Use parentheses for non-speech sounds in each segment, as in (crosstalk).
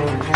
Lord.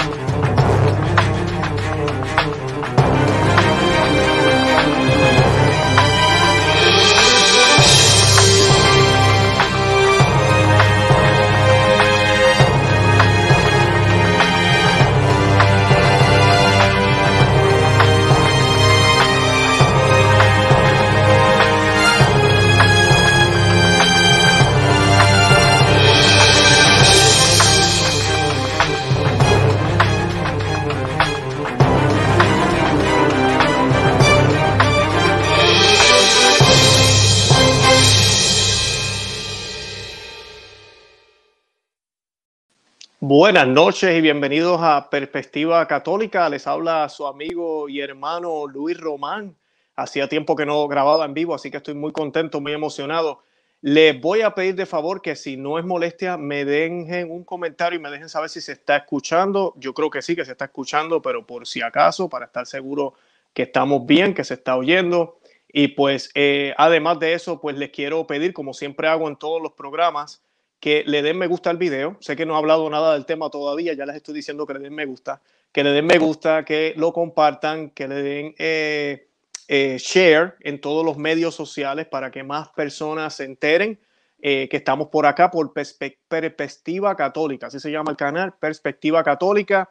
Buenas noches y bienvenidos a Perspectiva Católica. Les habla su amigo y hermano Luis Román. Hacía tiempo que no grababa en vivo, así que estoy muy contento, muy emocionado. Les voy a pedir de favor que si no es molestia, me dejen un comentario y me dejen saber si se está escuchando. Yo creo que sí, que se está escuchando, pero por si acaso, para estar seguro que estamos bien, que se está oyendo. Y pues, eh, además de eso, pues les quiero pedir, como siempre hago en todos los programas, que le den me gusta al video. Sé que no he hablado nada del tema todavía, ya les estoy diciendo que le den me gusta, que le den me gusta, que lo compartan, que le den eh, eh, share en todos los medios sociales para que más personas se enteren eh, que estamos por acá por Perspectiva Católica, así se llama el canal, Perspectiva Católica,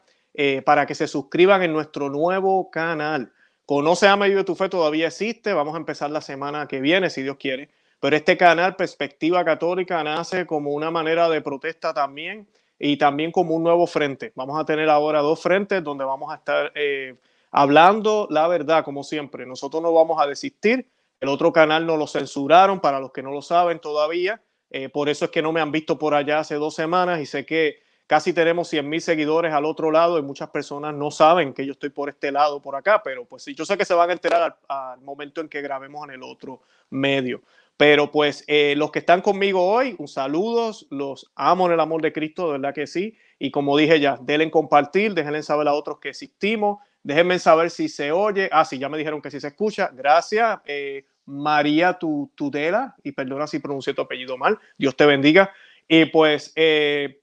para que se suscriban en nuestro nuevo canal. Conoce a Medio de tu Fe todavía existe, vamos a empezar la semana que viene, si Dios quiere pero este canal, Perspectiva Católica, nace como una manera de protesta también y también como un nuevo frente. Vamos a tener ahora dos frentes donde vamos a estar eh, hablando la verdad, como siempre. Nosotros no vamos a desistir. El otro canal no lo censuraron, para los que no lo saben todavía. Eh, por eso es que no me han visto por allá hace dos semanas y sé que casi tenemos 100 mil seguidores al otro lado y muchas personas no saben que yo estoy por este lado, por acá, pero pues sí, yo sé que se van a enterar al, al momento en que grabemos en el otro medio. Pero pues eh, los que están conmigo hoy, un saludos, los amo en el amor de Cristo, de verdad que sí. Y como dije ya, denle compartir, déjenle saber a otros que existimos, déjenme saber si se oye. Ah, sí, ya me dijeron que sí se escucha. Gracias, eh, María Tudela, y perdona si pronuncié tu apellido mal, Dios te bendiga. Y pues eh,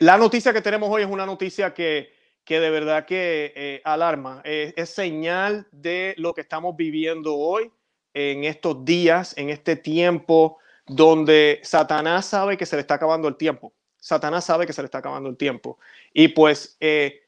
la noticia que tenemos hoy es una noticia que, que de verdad que alarma, es señal de lo que estamos viviendo hoy en estos días, en este tiempo donde Satanás sabe que se le está acabando el tiempo. Satanás sabe que se le está acabando el tiempo. Y pues eh,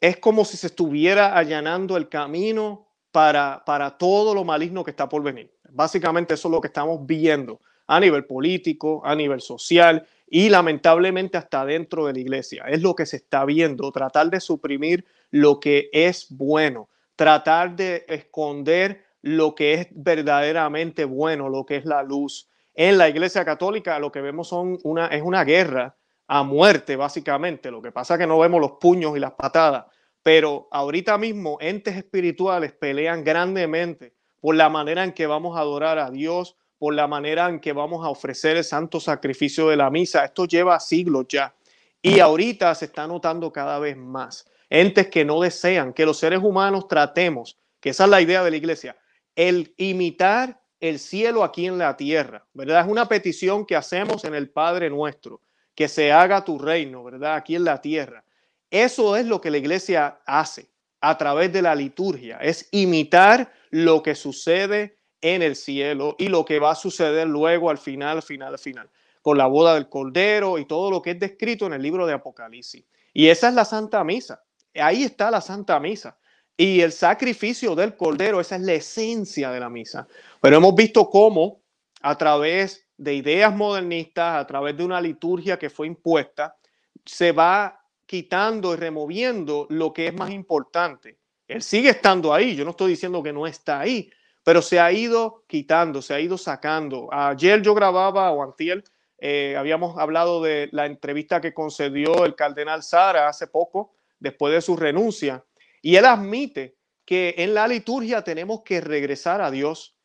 es como si se estuviera allanando el camino para, para todo lo maligno que está por venir. Básicamente eso es lo que estamos viendo a nivel político, a nivel social y lamentablemente hasta dentro de la iglesia. Es lo que se está viendo, tratar de suprimir lo que es bueno, tratar de esconder lo que es verdaderamente bueno, lo que es la luz. En la Iglesia Católica lo que vemos son una, es una guerra a muerte, básicamente. Lo que pasa es que no vemos los puños y las patadas, pero ahorita mismo entes espirituales pelean grandemente por la manera en que vamos a adorar a Dios, por la manera en que vamos a ofrecer el santo sacrificio de la misa. Esto lleva siglos ya. Y ahorita se está notando cada vez más. Entes que no desean que los seres humanos tratemos, que esa es la idea de la iglesia, el imitar el cielo aquí en la tierra, ¿verdad? Es una petición que hacemos en el Padre nuestro, que se haga tu reino, ¿verdad? Aquí en la tierra. Eso es lo que la iglesia hace a través de la liturgia, es imitar lo que sucede en el cielo y lo que va a suceder luego al final, al final, al final, con la boda del Cordero y todo lo que es descrito en el libro de Apocalipsis. Y esa es la Santa Misa. Ahí está la Santa Misa. Y el sacrificio del cordero, esa es la esencia de la misa. Pero hemos visto cómo a través de ideas modernistas, a través de una liturgia que fue impuesta, se va quitando y removiendo lo que es más importante. Él sigue estando ahí, yo no estoy diciendo que no está ahí, pero se ha ido quitando, se ha ido sacando. Ayer yo grababa, o antier, eh, habíamos hablado de la entrevista que concedió el cardenal Sara hace poco, después de su renuncia, y él admite que en la liturgia tenemos que regresar a Dios.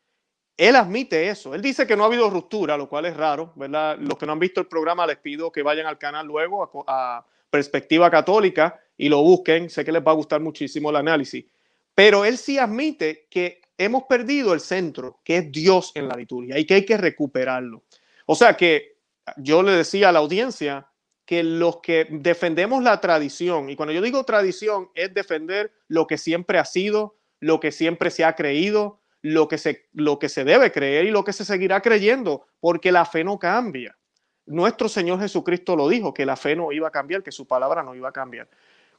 Él admite eso. Él dice que no ha habido ruptura, lo cual es raro, ¿verdad? Los que no han visto el programa les pido que vayan al canal luego a, Perspectiva Católica y lo busquen. Sé que les va a gustar muchísimo el análisis. Pero él sí admite que hemos perdido el centro, que es Dios en la liturgia y que hay que recuperarlo. O sea que yo le decía a la audiencia, que los que defendemos la tradición, y cuando yo digo tradición es defender lo que siempre ha sido, lo que siempre se ha creído, lo que se, lo que se debe creer y lo que se seguirá creyendo, porque la fe no cambia. Nuestro Señor Jesucristo lo dijo, que la fe no iba a cambiar, que su palabra no iba a cambiar.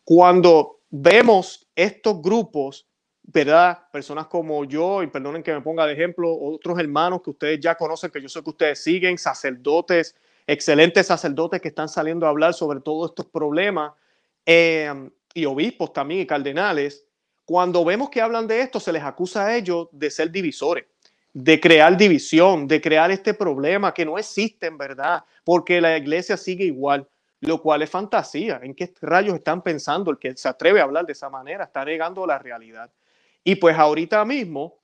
Cuando vemos estos grupos, ¿verdad? Personas como yo, y perdonen que me ponga de ejemplo, otros hermanos que ustedes ya conocen, que yo sé que ustedes siguen, sacerdotes, excelentes sacerdotes que están saliendo a hablar sobre todos estos problemas, eh, y obispos también y cardenales, cuando vemos que hablan de esto, se les acusa a ellos de ser divisores, de crear división, de crear este problema que no existe en verdad, porque la iglesia sigue igual, lo cual es fantasía. ¿En qué rayos están pensando? El que se atreve a hablar de esa manera está negando la realidad. Y pues ahorita mismo,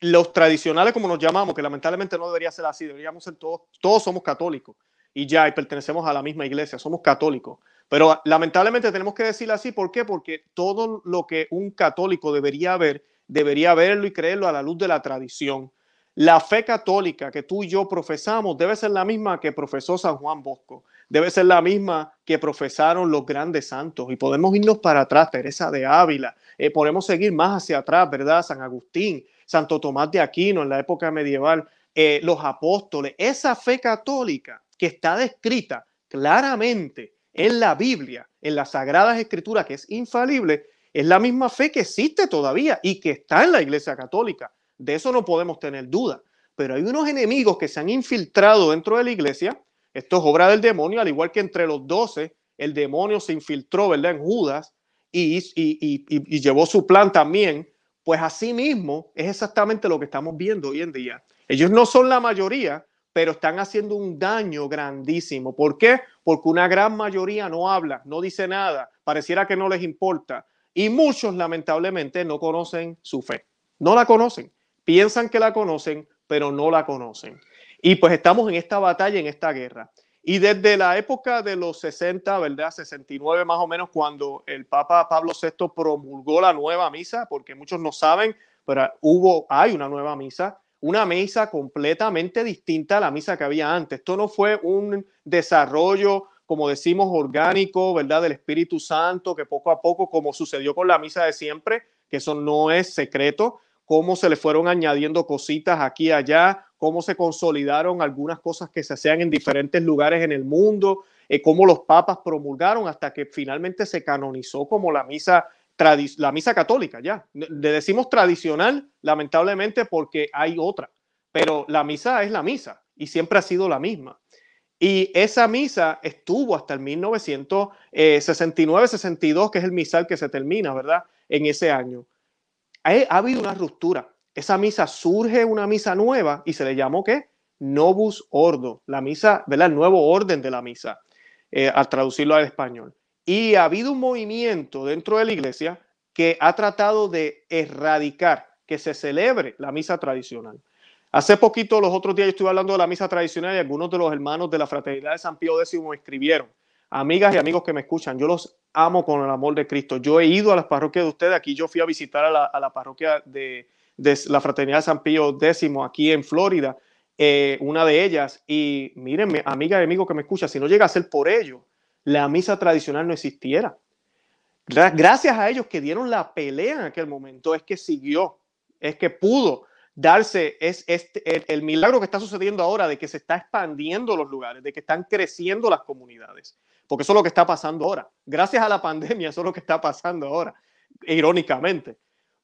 los tradicionales, como nos llamamos, que lamentablemente no debería ser así, deberíamos ser todos, todos somos católicos y ya, y pertenecemos a la misma iglesia, somos católicos. Pero lamentablemente tenemos que decirlo así, ¿por qué? Porque todo lo que un católico debería ver, debería verlo y creerlo a la luz de la tradición. La fe católica que tú y yo profesamos debe ser la misma que profesó San Juan Bosco, debe ser la misma que profesaron los grandes santos. Y podemos irnos para atrás, Teresa de Ávila, eh, podemos seguir más hacia atrás, ¿verdad? San Agustín, Santo Tomás de Aquino en la época medieval, eh, los apóstoles. Esa fe católica que está descrita claramente en la Biblia, en las Sagradas Escrituras, que es infalible, es la misma fe que existe todavía y que está en la Iglesia Católica. De eso no podemos tener duda. Pero hay unos enemigos que se han infiltrado dentro de la Iglesia. Esto es obra del demonio, al igual que entre los doce, el demonio se infiltró, ¿verdad?, en Judas y, y llevó su plan también. Pues así mismo es exactamente lo que estamos viendo hoy en día. Ellos no son la mayoría, pero están haciendo un daño grandísimo. ¿Por qué? Porque una gran mayoría no habla, no dice nada, pareciera que no les importa. Y muchos, lamentablemente, no conocen su fe. No la conocen. Piensan que la conocen, pero no la conocen. Y pues estamos en esta batalla, en esta guerra. Y desde la época de los 60, ¿verdad? 69 más o menos, cuando el Papa Pablo VI promulgó la nueva misa, porque muchos no saben, pero hubo, hay una nueva misa, una misa completamente distinta a la misa que había antes. Esto no fue un desarrollo, como decimos, orgánico, ¿verdad? Del Espíritu Santo, que poco a poco, como sucedió con la misa de siempre, que eso no es secreto, cómo se le fueron añadiendo cositas aquí y allá, cómo se consolidaron algunas cosas que se hacían en diferentes lugares en el mundo, eh, cómo los papas promulgaron hasta que finalmente se canonizó como la misa la misa católica, ya. Le decimos tradicional, lamentablemente, porque hay otra, pero la misa es la misa y siempre ha sido la misma. Y esa misa estuvo hasta el 1969-62, que es el misal que se termina, ¿verdad? En ese año. Ha, habido una ruptura. Esa misa surge una misa nueva y se le llamó ¿qué? Novus Ordo, la misa, ¿verdad? El nuevo orden de la misa, eh, al traducirlo al español. Y ha habido un movimiento dentro de la iglesia que ha tratado de erradicar que se celebre la misa tradicional. Hace poquito, los otros días, yo estuve hablando de la misa tradicional y algunos de los hermanos de la Fraternidad de San Pío X me escribieron. Amigas y amigos que me escuchan, yo los amo con el amor de Cristo. Yo he ido a las parroquias de ustedes. Aquí yo fui a visitar a la, parroquia de, la Fraternidad San Pío X aquí en Florida, eh, una de ellas. Y mírenme, amigas y amigos que me escuchan, si no llega a ser por ello, la misa tradicional no existiera. Gracias a ellos que dieron la pelea en aquel momento, es que siguió, es que pudo darse es, este, el, milagro que está sucediendo ahora de que se está expandiendo los lugares, de que están creciendo las comunidades, porque eso es lo que está pasando ahora. Gracias a la pandemia, eso es lo que está pasando ahora, irónicamente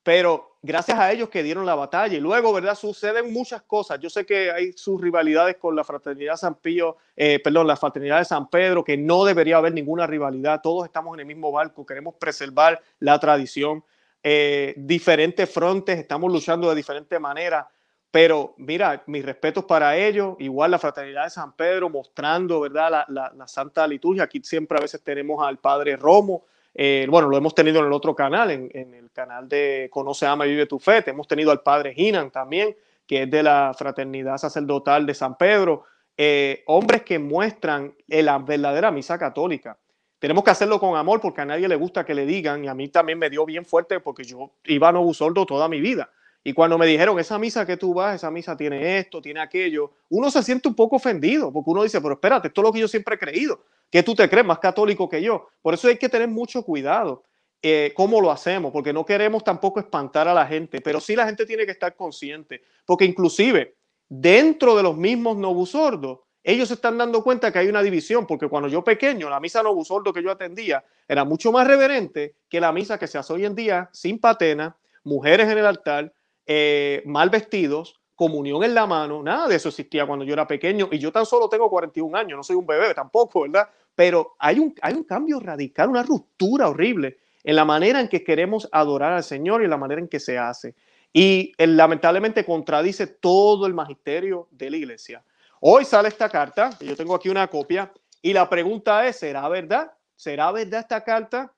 pero gracias a ellos que dieron la batalla y luego, ¿verdad? Suceden muchas cosas. Yo sé que hay sus rivalidades con la fraternidad San Pío, eh, perdón, la fraternidad de San Pedro, que no debería haber ninguna rivalidad. Todos estamos en el mismo barco, queremos preservar la tradición. Eh, diferentes frontes, estamos luchando de diferentes maneras, pero mira, mis respetos para ellos, igual la fraternidad de San Pedro mostrando, ¿verdad? La, Santa Liturgia. Aquí siempre a veces tenemos al Padre Romo, eh, bueno, lo hemos tenido en el otro canal, en, el canal de Conoce, Ama y Vive tu Fe. Hemos tenido al padre Hinan también, que es de la Fraternidad Sacerdotal de San Pedro. Eh, hombres que muestran la verdadera misa católica. Tenemos que hacerlo con amor porque a nadie le gusta que le digan, y a mí también me dio bien fuerte porque yo iba a Novus Ordo toda mi vida. Y cuando me dijeron, esa misa que tú vas, esa misa tiene esto, tiene aquello, uno se siente un poco ofendido porque uno dice, pero espérate, esto es lo que yo siempre he creído ¿Qué tú te crees más católico que yo? Por eso hay que tener mucho cuidado eh, cómo lo hacemos, porque no queremos tampoco espantar a la gente, pero sí la gente tiene que estar consciente, porque inclusive dentro de los mismos novusordos, ellos se están dando cuenta que hay una división, porque cuando yo pequeño, la misa novusordo que yo atendía era mucho más reverente que la misa que se hace hoy en día, sin patena, mujeres en el altar, eh, mal vestidos, comunión en la mano, nada de eso existía cuando yo era pequeño y yo tan solo tengo 41 años, no soy un bebé tampoco, ¿verdad? Pero hay un, hay un cambio radical, una ruptura horrible en la manera en que queremos adorar al Señor y en la manera en que se hace. Y él, lamentablemente contradice todo el magisterio de la iglesia. Hoy sale esta carta, yo tengo aquí una copia, y la pregunta es, ¿será verdad? ¿Será verdad esta carta?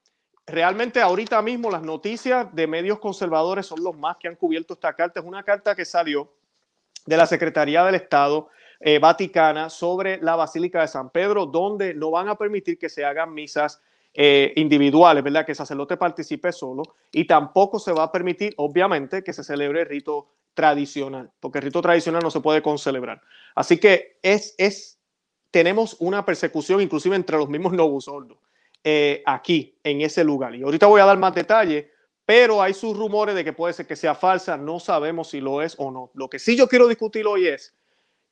Realmente ahorita mismo las noticias de medios conservadores son los más que han cubierto esta carta. Es una carta que salió de la Secretaría del Estado eh, Vaticana sobre la Basílica de San Pedro, donde no van a permitir que se hagan misas eh, individuales, ¿verdad? Que el sacerdote participe solo y tampoco se va a permitir, obviamente, que se celebre el rito tradicional, porque el rito tradicional no se puede concelebrar. Así que es, es, tenemos una persecución inclusive entre los mismos novus sordos. Eh, aquí, en ese lugar. Y ahorita voy a dar más detalles, pero hay sus rumores de que puede ser que sea falsa, no sabemos si lo es o no. Lo que sí yo quiero discutir hoy es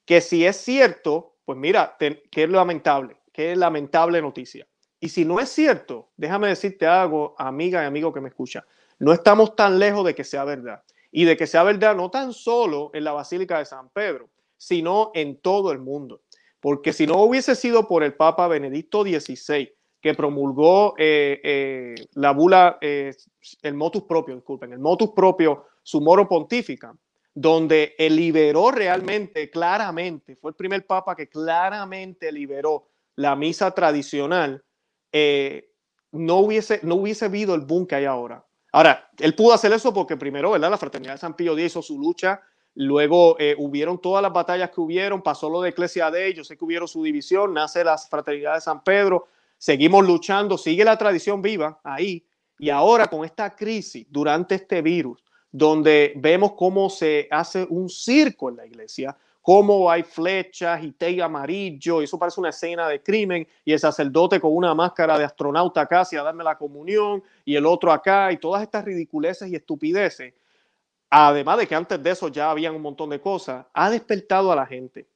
que si es cierto, pues mira, que es lamentable, que es lamentable noticia. Y si no es cierto, déjame decirte algo, amiga y amigo que me escucha, no estamos tan lejos de que sea verdad. Y de que sea verdad no tan solo en la Basílica de San Pedro, sino en todo el mundo. Porque si no hubiese sido por el Papa Benedicto XVI, que promulgó eh, eh, la bula, eh, el motus propio, disculpen, el motus propio Sumoro Pontifica, donde liberó realmente, claramente, fue el primer papa que claramente liberó la misa tradicional, no, hubiese, no hubiese habido el boom que hay ahora. Ahora, él pudo hacer eso porque primero, ¿verdad? La Fraternidad de San Pío X hizo su lucha, luego hubieron todas las batallas que hubieron, pasó lo de Iglesia de ellos, sé que hubieron su división, nace la Fraternidad de San Pedro, seguimos luchando, sigue la tradición viva ahí. Y ahora con esta crisis, durante este virus, donde vemos cómo se hace un circo en la iglesia, cómo hay flechas y té amarillo, y eso parece una escena de crimen, y el sacerdote con una máscara de astronauta casi a darme la comunión, y el otro acá, y todas estas ridiculeces y estupideces, además de que antes de eso ya habían un montón de cosas, ha despertado a la gente.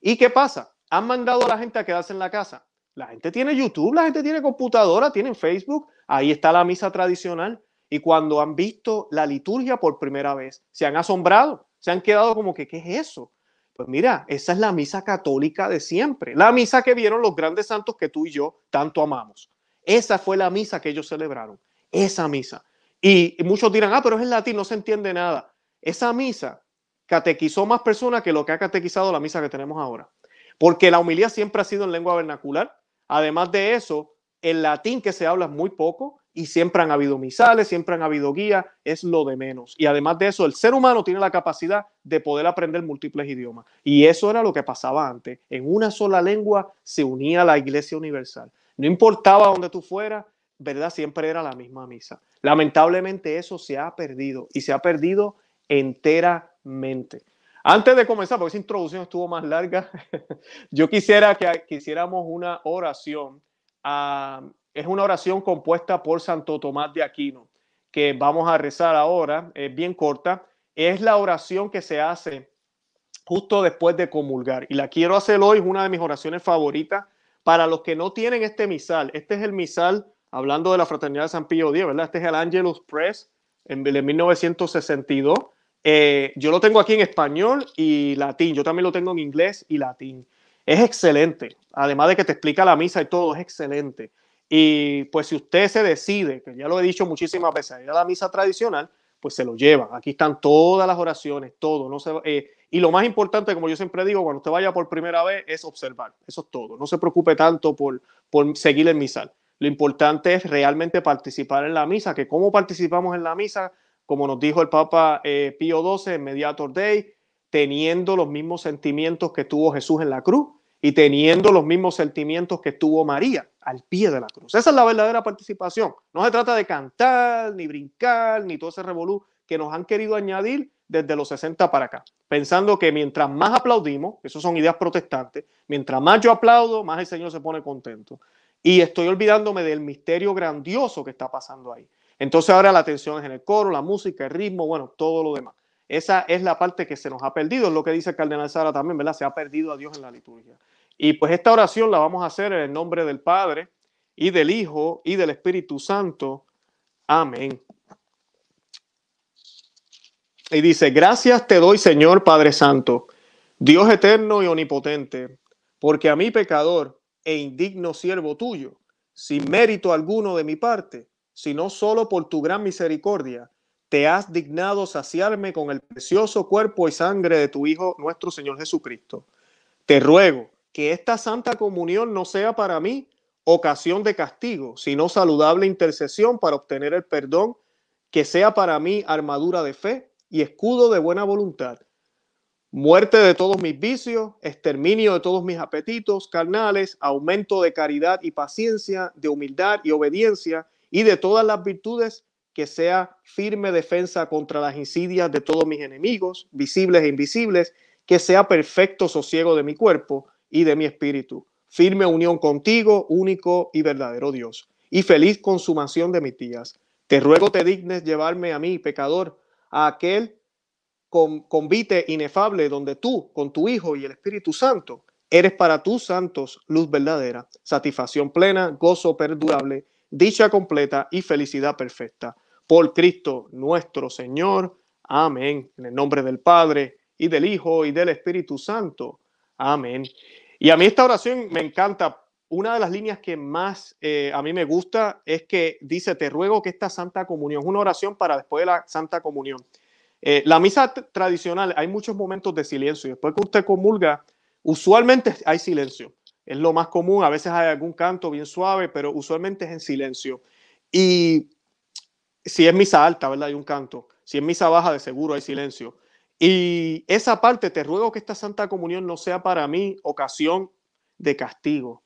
¿Y qué pasa? Han mandado a la gente a quedarse en la casa. La gente tiene YouTube, la gente tiene computadora, tienen Facebook, ahí está la misa tradicional. Y cuando han visto la liturgia por primera vez, se han asombrado, se han quedado como que, ¿qué es eso? Pues mira, esa es la misa católica de siempre, la misa que vieron los grandes santos que tú y yo tanto amamos. Esa fue la misa que ellos celebraron, esa misa. Y, muchos dirán, ah, pero es en latín, no se entiende nada. Esa misa catequizó más personas que lo que ha catequizado la misa que tenemos ahora. Porque la humildad siempre ha sido en lengua vernacular, Además de eso, el latín que se habla es muy poco y siempre han habido misales, siempre han habido guías, es lo de menos. Y además de eso, el ser humano tiene la capacidad de poder aprender múltiples idiomas. Y eso era lo que pasaba antes. En una sola lengua se unía la Iglesia Universal. No importaba dónde tú fueras, ¿verdad? Siempre era la misma misa. Lamentablemente eso se ha perdido y se ha perdido enteramente. Antes de comenzar, porque esa introducción estuvo más larga, (laughs) yo quisiera que quisiéramos una oración. Ah, es una oración compuesta por Santo Tomás de Aquino, que vamos a rezar ahora, es bien corta. Es la oración que se hace justo después de comulgar. Y la quiero hacer hoy, es una de mis oraciones favoritas. Para los que no tienen este misal, este es el misal, hablando de la Fraternidad de San Pío X, ¿verdad? Este es el Angelus Press en, de 1962 eh, yo lo tengo aquí en español y latín. Yo también lo tengo en inglés y latín. Es excelente. Además de que te explica la misa y todo, es excelente. Y pues si usted se decide, que ya lo he dicho muchísimas veces, ir a la misa tradicional, pues se lo lleva. Aquí están todas las oraciones, todo. No se, eh, y lo más importante, como yo siempre digo, cuando usted vaya por primera vez, es observar. Eso es todo. No se preocupe tanto por, por seguir el misal. Lo importante es realmente participar en la misa, que cómo participamos en la misa como nos dijo el Papa eh, Pío XII Mediator Day, teniendo los mismos sentimientos que tuvo Jesús en la cruz y teniendo los mismos sentimientos que tuvo María al pie de la cruz. Esa es la verdadera participación. No se trata de cantar, ni brincar, ni todo ese revolú que nos han querido añadir desde los 60 para acá, pensando que mientras más aplaudimos, eso son ideas protestantes, mientras más yo aplaudo, más el Señor se pone contento. Y estoy olvidándome del misterio grandioso que está pasando ahí. Entonces ahora la atención es en el coro, la música, el ritmo, bueno, todo lo demás. Esa es la parte que se nos ha perdido, es lo que dice el cardenal Sara también, ¿verdad? Se ha perdido a Dios en la liturgia. Y pues esta oración la vamos a hacer en el nombre del Padre y del Hijo y del Espíritu Santo. Amén. Y dice, gracias te doy, Señor Padre Santo, Dios eterno y omnipotente, porque a mí pecador e indigno siervo tuyo, sin mérito alguno de mi parte, sino solo por tu gran misericordia, te has dignado saciarme con el precioso cuerpo y sangre de tu Hijo nuestro Señor Jesucristo. Te ruego que esta santa comunión no sea para mí ocasión de castigo, sino saludable intercesión para obtener el perdón, que sea para mí armadura de fe y escudo de buena voluntad. Muerte de todos mis vicios, exterminio de todos mis apetitos carnales, aumento de caridad y paciencia, de humildad y obediencia y de todas las virtudes que sea firme defensa contra las insidias de todos mis enemigos, visibles e invisibles, que sea perfecto sosiego de mi cuerpo y de mi espíritu, firme unión contigo, único y verdadero Dios, y feliz consumación de mis días. Te ruego te dignes llevarme a mí, pecador, a aquel convite inefable donde tú, con tu Hijo y el Espíritu Santo, eres para tus santos luz verdadera, satisfacción plena, gozo perdurable, dicha completa y felicidad perfecta. Por Cristo nuestro Señor. Amén. En el nombre del Padre y del Hijo y del Espíritu Santo. Amén. Y a mí esta oración me encanta. Una de las líneas que más eh, a mí me gusta es que dice, te ruego que esta Santa Comunión, una oración para después de la Santa Comunión. Eh, la misa tradicional, hay muchos momentos de silencio. Después que usted comulga, usualmente hay silencio. Es lo más común. A veces hay algún canto bien suave, pero usualmente es en silencio. Y si es misa alta, ¿verdad? Hay un canto. Si es misa baja, de seguro hay silencio. Y esa parte, te ruego que esta Santa Comunión no sea para mí ocasión de castigo.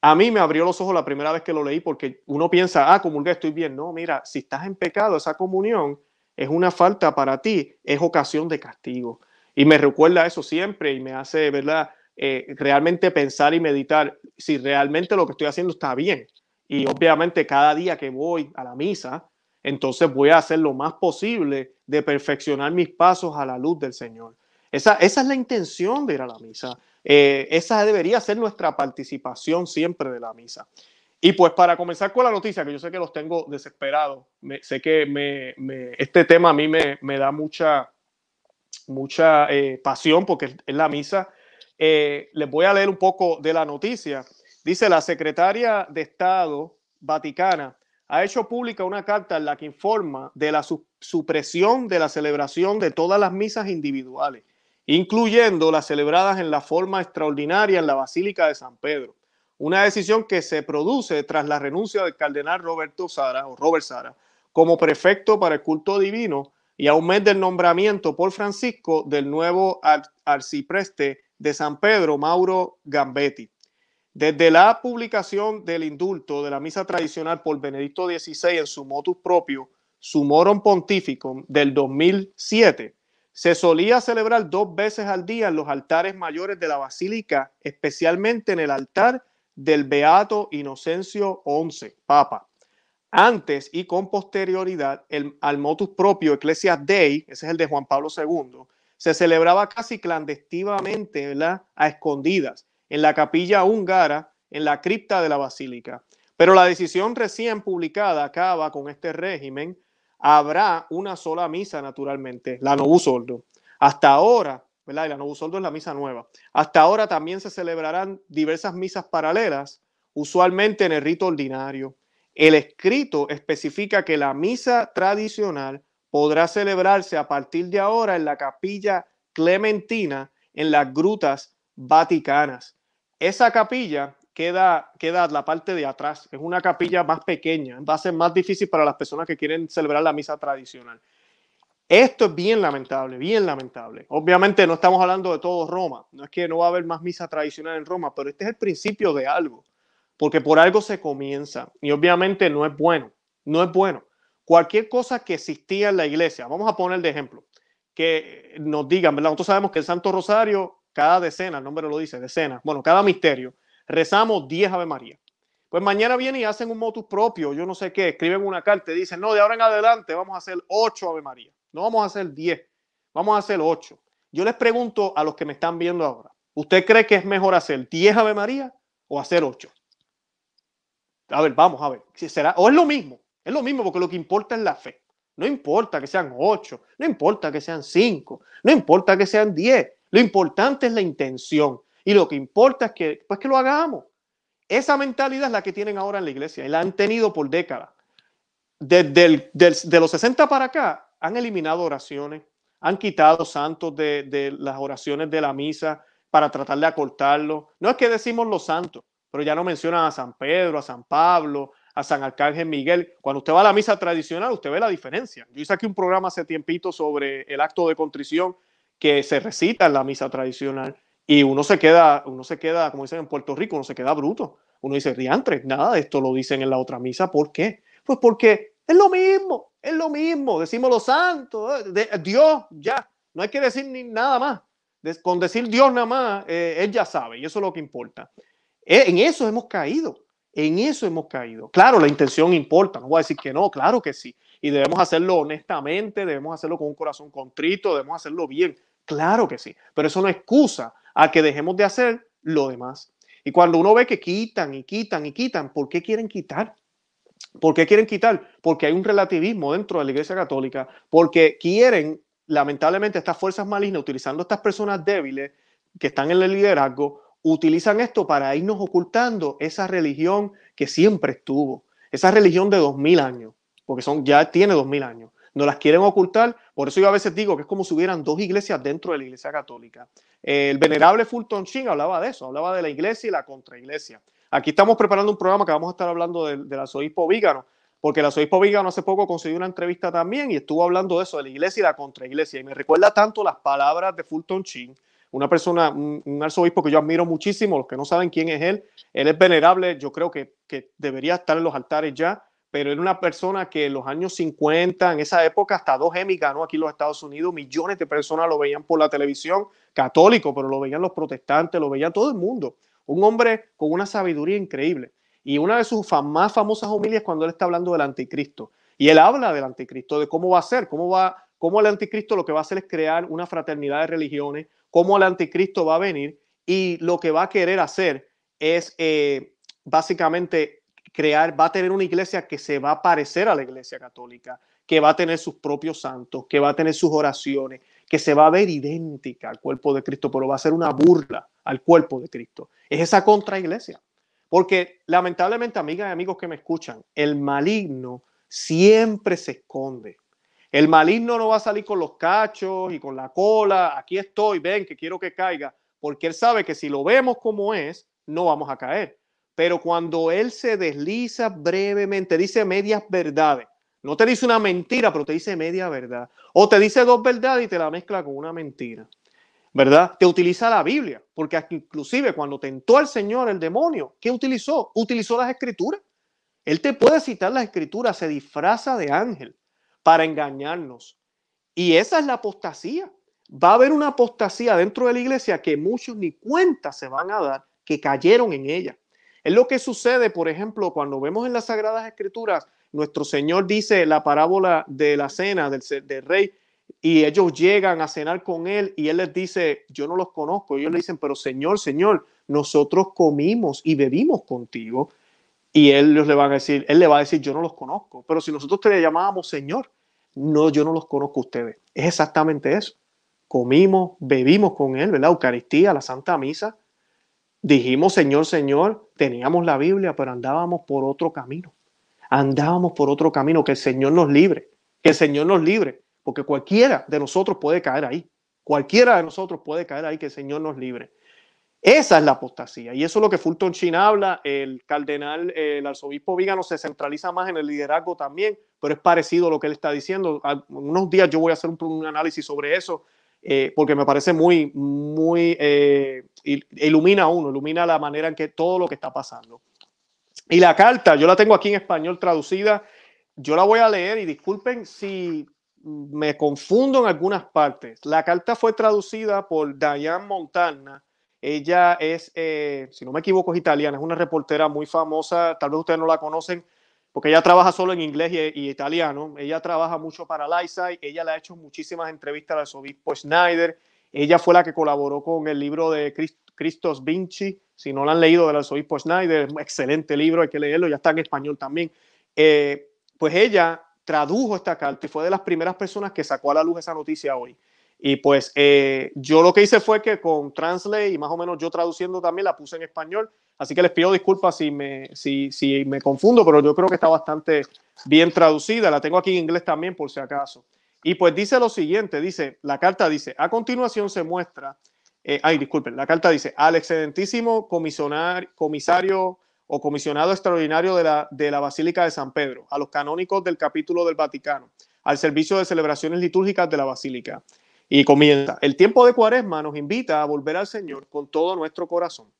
A mí me abrió los ojos la primera vez que lo leí porque uno piensa, ah, comulgué, estoy bien. No, mira, si estás en pecado, esa comunión es una falta para ti, es ocasión de castigo. Y me recuerda eso siempre y me hace, ¿verdad? Eh, realmente pensar y meditar si realmente lo que estoy haciendo está bien. Y obviamente cada día que voy a la misa, entonces voy a hacer lo más posible de perfeccionar mis pasos a la luz del Señor. Esa, esa es la intención de ir a la misa. Eh, esa debería ser nuestra participación siempre de la misa. Y pues para comenzar con la noticia, que yo sé que los tengo desesperados, sé que me, este tema a mí me, da mucha, mucha eh, pasión porque es la misa. Eh, les voy a leer un poco de la noticia. Dice la secretaria de Estado Vaticana ha hecho pública una carta en la que informa de la supresión de la celebración de todas las misas individuales, incluyendo las celebradas en la forma extraordinaria en la Basílica de San Pedro. Una decisión que se produce tras la renuncia del cardenal Roberto Sara o Robert Sara como prefecto para el culto divino y a un mes del nombramiento por Francisco del nuevo arcipreste de San Pedro, Mauro Gambetti. Desde la publicación del indulto de la misa tradicional por Benedicto XVI en su motus propio, Sumorum Pontificum del 2007, se solía celebrar dos veces al día en los altares mayores de la basílica, especialmente en el altar del Beato Inocencio XI, Papa. Antes y con posterioridad el, al motus propio Ecclesia Dei, ese es el de Juan Pablo II, se celebraba casi clandestinamente, ¿verdad? A escondidas en la capilla húngara, en la cripta de la basílica. Pero la decisión recién publicada acaba con este régimen. Habrá una sola misa, naturalmente, la Novus Ordo. Hasta ahora, ¿verdad? Y la Novus Ordo es la misa nueva. Hasta ahora también se celebrarán diversas misas paralelas, usualmente en el rito ordinario. El escrito especifica que la misa tradicional podrá celebrarse a partir de ahora en la capilla clementina en las grutas vaticanas. Esa capilla queda, queda la parte de atrás, es una capilla más pequeña, va a ser más difícil para las personas que quieren celebrar la misa tradicional. Esto es bien lamentable, bien lamentable. Obviamente no estamos hablando de todo Roma, no es que no va a haber más misa tradicional en Roma, pero este es el principio de algo, porque por algo se comienza y obviamente no es bueno, no es bueno, cualquier cosa que existía en la iglesia, vamos a poner de ejemplo, que nos digan, ¿verdad? Nosotros sabemos que el Santo Rosario, cada decena, el nombre lo dice, decena, bueno, cada misterio, rezamos 10 Ave María. Pues mañana vienen y hacen un motus propio, yo no sé qué, escriben una carta y dicen, no, de ahora en adelante vamos a hacer 8 Ave María, no vamos a hacer 10, vamos a hacer 8. Yo les pregunto a los que me están viendo ahora, ¿usted cree que es mejor hacer 10 Ave María o hacer 8? A ver, vamos a ver, si será, o es lo mismo, es lo mismo porque lo que importa es la fe. No importa que sean 8, no importa que sean 5, no importa que sean 10, lo importante es la intención y lo que importa es que, pues que lo hagamos. Esa mentalidad es la que tienen ahora en la iglesia y la han tenido por décadas. Desde de los 60 para acá han eliminado oraciones, han quitado santos de, de las oraciones de la misa para tratar de acortarlo. No es que decimos los santos, pero ya no mencionan a San Pedro, a San Pablo, a San Arcángel Miguel. Cuando usted va a la misa tradicional, usted ve la diferencia. Yo hice aquí un programa hace tiempito sobre el acto de contrición que se recita en la misa tradicional y uno se queda, uno se queda, como dicen en Puerto Rico, uno se queda bruto. Uno dice, riantre, nada de esto lo dicen en la otra misa. ¿Por qué? Pues porque es lo mismo, es lo mismo. Decimos los santos, de, Dios, ya. No hay que decir ni nada más. con decir Dios nada más, eh, él ya sabe y eso es lo que importa. Eh, en eso hemos caído. En eso hemos caído. Claro, la intención importa. No voy a decir que no, claro que sí. Y debemos hacerlo honestamente, debemos hacerlo con un corazón contrito, debemos hacerlo bien. Claro que sí. Pero eso no excusa a que dejemos de hacer lo demás. Y cuando uno ve que quitan y quitan y quitan, ¿por qué quieren quitar? ¿Por qué quieren quitar? Porque hay un relativismo dentro de la Iglesia Católica, porque quieren, lamentablemente, estas fuerzas malignas, utilizando estas personas débiles que están en el liderazgo, utilizan esto para irnos ocultando esa religión que siempre estuvo, esa religión de dos mil años, porque son, ya tiene dos mil años. No las quieren ocultar, por eso yo a veces digo que es como si hubieran dos iglesias dentro de la iglesia católica. El venerable Fulton Sheen hablaba de eso, hablaba de la iglesia y la contraiglesia. Aquí estamos preparando un programa que vamos a estar hablando del, del arzobispo Vígano, porque el arzobispo Vígano hace poco consiguió una entrevista también y estuvo hablando de eso, de la iglesia y la contraiglesia. Y me recuerda tanto las palabras de Fulton Sheen, una persona, un, arzobispo que yo admiro muchísimo, los que no saben quién es él, él es venerable, yo creo que, que debería estar en los altares ya, pero era una persona que en los años 50, en esa época, hasta dos Emmy ganó aquí en los Estados Unidos, millones de personas lo veían por la televisión, católico, pero lo veían los protestantes, lo veían todo el mundo. Un hombre con una sabiduría increíble. Y una de sus más famosas homilias cuando él está hablando del anticristo. Y él habla del anticristo, de cómo va a ser, cómo va, cómo el anticristo lo que va a hacer es crear una fraternidad de religiones, cómo el anticristo va a venir y lo que va a querer hacer es eh, básicamente crear, va a tener una iglesia que se va a parecer a la iglesia católica, que va a tener sus propios santos, que va a tener sus oraciones, que se va a ver idéntica al cuerpo de Cristo, pero va a ser una burla al cuerpo de Cristo. Es esa contra iglesia. Porque lamentablemente, amigas y amigos que me escuchan, el maligno siempre se esconde. El maligno no va a salir con los cachos y con la cola. Aquí estoy, ven que quiero que caiga, porque él sabe que si lo vemos como es, no vamos a caer. Pero cuando él se desliza brevemente, dice medias verdades. No te dice una mentira, pero te dice media verdad. O te dice dos verdades y te la mezcla con una mentira. ¿Verdad? Te utiliza la Biblia, porque inclusive cuando tentó al Señor el demonio, ¿qué utilizó? Utilizó las escrituras. Él te puede citar las escrituras, se disfraza de ángel para engañarnos. Y esa es la apostasía. Va a haber una apostasía dentro de la iglesia que muchos ni cuenta se van a dar que cayeron en ella. Es lo que sucede, por ejemplo, cuando vemos en las Sagradas Escrituras, nuestro Señor dice la parábola de la cena del, rey y ellos llegan a cenar con él y él les dice, yo no los conozco. Ellos le dicen, pero Señor, Señor, nosotros comimos y bebimos contigo. Y él les le va a decir, él le va a decir, yo no los conozco. Pero si nosotros te llamábamos Señor, no, yo no los conozco a ustedes. Es exactamente eso. Comimos, bebimos con Él, ¿verdad? Eucaristía, la Santa Misa. Dijimos, Señor, Señor, teníamos la Biblia, pero andábamos por otro camino. Andábamos por otro camino, que el Señor nos libre, que el Señor nos libre, porque cualquiera de nosotros puede caer ahí. Cualquiera de nosotros puede caer ahí, que el Señor nos libre. Esa es la apostasía. Y eso es lo que Fulton Sheen habla. El cardenal, el arzobispo Vígano se centraliza más en el liderazgo también, pero es parecido a lo que él está diciendo. unos días yo voy a hacer un, análisis sobre eso, eh, porque me parece muy, muy, eh, ilumina a uno, ilumina la manera en que todo lo que está pasando. Y la carta, yo la tengo aquí en español traducida. yo la voy a leer y disculpen si me confundo en algunas partes. La carta fue traducida por Diane Montana. Ella es, eh, si no me equivoco, es italiana, es una reportera muy famosa, tal vez ustedes no la conocen, porque ella trabaja solo en inglés y, italiano. Ella trabaja mucho para y ella le ha hecho muchísimas entrevistas al arzobispo Schneider. Ella fue la que colaboró con el libro de Christos Vinci. Si no lo han leído del arzobispo Schneider, excelente libro, hay que leerlo, ya está en español también. Eh, pues ella tradujo esta carta y fue de las primeras personas que sacó a la luz esa noticia hoy. Y pues eh, yo lo que hice fue que con Translate y más o menos yo traduciendo también la puse en español. Así que les pido disculpas si me, si, si me confundo, pero yo creo que está bastante bien traducida. La tengo aquí en inglés también por si acaso. Y pues dice lo siguiente, dice, la carta dice, a continuación se muestra, eh, ay, disculpen, la carta dice, al excelentísimo comisario o comisionado extraordinario de la, de la Basílica de San Pedro, a los canónicos del capítulo del Vaticano, al servicio de celebraciones litúrgicas de la Basílica. Y comienza, el tiempo de Cuaresma nos invita a volver al Señor con todo nuestro corazón.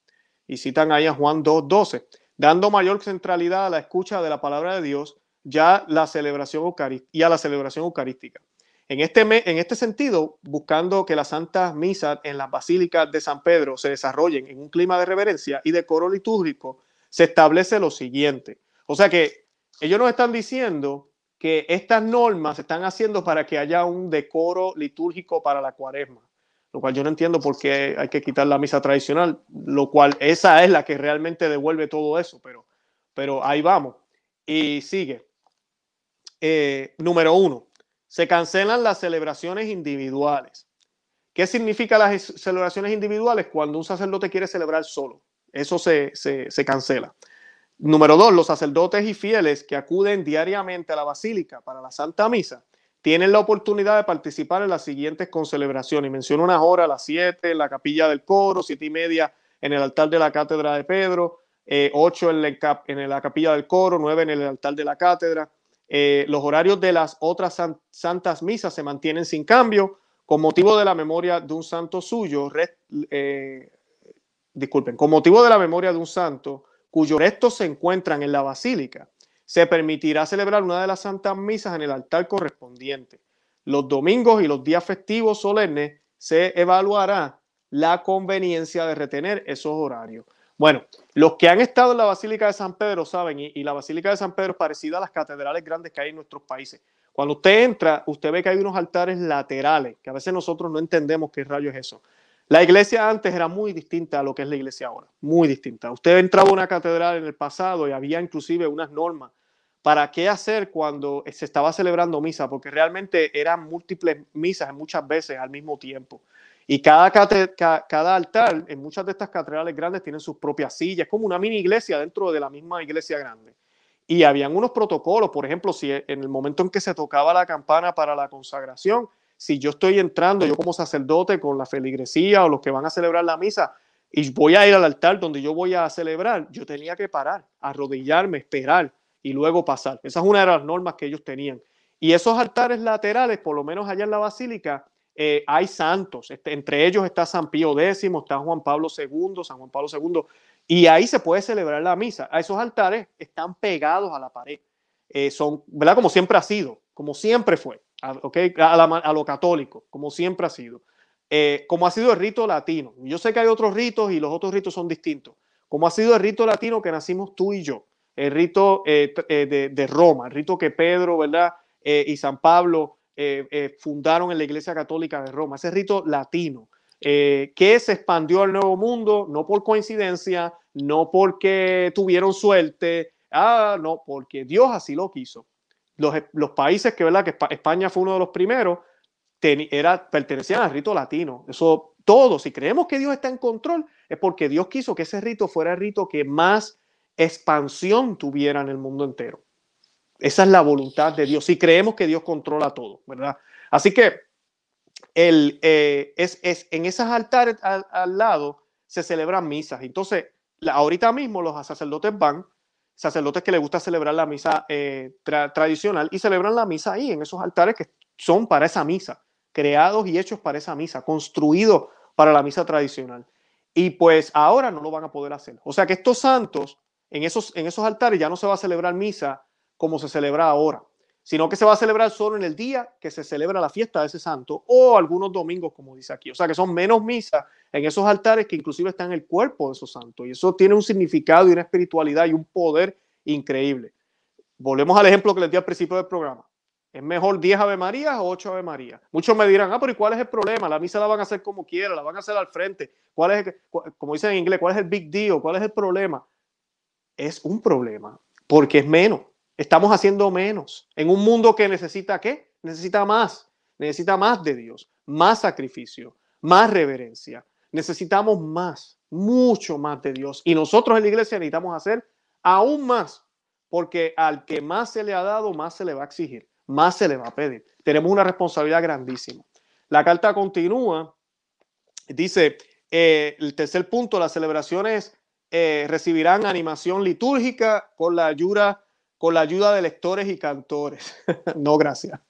Y citan ahí a Juan 2.12, dando mayor centralidad a la escucha de la palabra de Dios ya la celebración y a la celebración eucarística. En este, en este sentido, buscando que las santas misas en las basílicas de San Pedro se desarrollen en un clima de reverencia y de coro litúrgico, se establece lo siguiente. O sea que ellos nos están diciendo que estas normas se están haciendo para que haya un decoro litúrgico para la cuaresma, lo cual yo no entiendo por qué hay que quitar la misa tradicional, lo cual esa es la que realmente devuelve todo eso, pero, pero ahí vamos. Y sigue. Eh, número uno, se cancelan las celebraciones individuales. ¿Qué significa las celebraciones individuales? Cuando un sacerdote quiere celebrar solo. Eso se, cancela. Número dos, los sacerdotes y fieles que acuden diariamente a la basílica para la Santa Misa tienen la oportunidad de participar en las siguientes concelebraciones. Menciono unas horas las siete en la capilla del coro, siete y media en el altar de la cátedra de Pedro, eh, ocho en, en, la capilla del coro, nueve en el altar de la cátedra. Eh, los horarios de las otras santas misas se mantienen sin cambio con motivo de la memoria de un santo suyo. Eh, disculpen, con motivo de la memoria de un santo cuyos restos se encuentran en la basílica, se permitirá celebrar una de las santas misas en el altar correspondiente. Los domingos y los días festivos solemnes se evaluará la conveniencia de retener esos horarios. Bueno, los que han estado en la Basílica de San Pedro saben, y, la Basílica de San Pedro es parecida a las catedrales grandes que hay en nuestros países. Cuando usted entra, usted ve que hay unos altares laterales, que a veces nosotros no entendemos qué rayo es eso. La iglesia antes era muy distinta a lo que es la iglesia ahora, muy distinta. Usted entraba a una catedral en el pasado y había inclusive unas normas para qué hacer cuando se estaba celebrando misa, porque realmente eran múltiples misas muchas veces al mismo tiempo. Y cada, altar en muchas de estas catedrales grandes tienen sus propias sillas, como una mini iglesia dentro de la misma iglesia grande. Y habían unos protocolos, por ejemplo, si en el momento en que se tocaba la campana para la consagración, si yo estoy entrando, yo como sacerdote con la feligresía o los que van a celebrar la misa, y voy a ir al altar donde yo voy a celebrar, yo tenía que parar, arrodillarme, esperar y luego pasar. Esa es una de las normas que ellos tenían. Y esos altares laterales, por lo menos allá en la basílica, eh, hay santos. Este, entre ellos está San Pío X, está Juan Pablo II, San Juan Pablo II, y ahí se puede celebrar la misa. A esos altares están pegados a la pared. Eh, son, ¿verdad? Como siempre ha sido, como siempre fue a, lo católico, como siempre ha sido. Eh, como ha sido el rito latino. Yo sé que hay otros ritos y los otros ritos son distintos. Como ha sido el rito latino que nacimos tú y yo, el rito eh, eh, de, Roma, el rito que Pedro, ¿verdad? y San Pablo fundaron en la Iglesia Católica de Roma, ese rito latino, que se expandió al Nuevo Mundo, no por coincidencia, no porque tuvieron suerte, ah, no, porque Dios así lo quiso los, países que, ¿verdad? que España fue uno de los primeros, era, pertenecían al rito latino. Eso, todo, si creemos que Dios está en control, es porque Dios quiso que ese rito fuera el rito que más expansión tuviera en el mundo entero. Esa es la voluntad de Dios. Si creemos que Dios controla todo, ¿verdad? Así que el, eh, es, en esos altares al, al, lado se celebran misas. Entonces, ahorita mismo los sacerdotes van sacerdotes que les gusta celebrar la misa eh, tradicional y celebran la misa ahí, en esos altares que son para esa misa, creados y hechos para esa misa, construidos para la misa tradicional. Y pues ahora no lo van a poder hacer. O sea que estos santos, en esos, en esos altares ya no se va a celebrar misa como se celebra ahora, sino que se va a celebrar solo en el día que se celebra la fiesta de ese santo o algunos domingos, como dice aquí. O sea, que son menos misas en esos altares que inclusive están en el cuerpo de esos santos. Y eso tiene un significado y una espiritualidad y un poder increíble. Volvemos al ejemplo que les di al principio del programa. ¿Es mejor 10 Ave Marías o 8 Ave Marías? Muchos me dirán, ah, pero ¿y cuál es el problema? La misa la van a hacer como quieran, la van a hacer al frente. ¿Cuál es, como dicen en inglés, cuál es el big deal? ¿Cuál es el problema? Es un problema, porque es menos. Estamos haciendo menos en un mundo que necesita qué? Necesita más, necesita más de Dios, más sacrificio, más reverencia. Necesitamos más, mucho más de Dios. Y nosotros en la iglesia necesitamos hacer aún más, porque al que más se le ha dado, más se le va a exigir, más se le va a pedir. Tenemos una responsabilidad grandísima. La carta continúa, dice, eh, el tercer punto, las celebraciones eh, recibirán animación litúrgica con la ayuda con la ayuda de lectores y cantores. (laughs) no, gracias.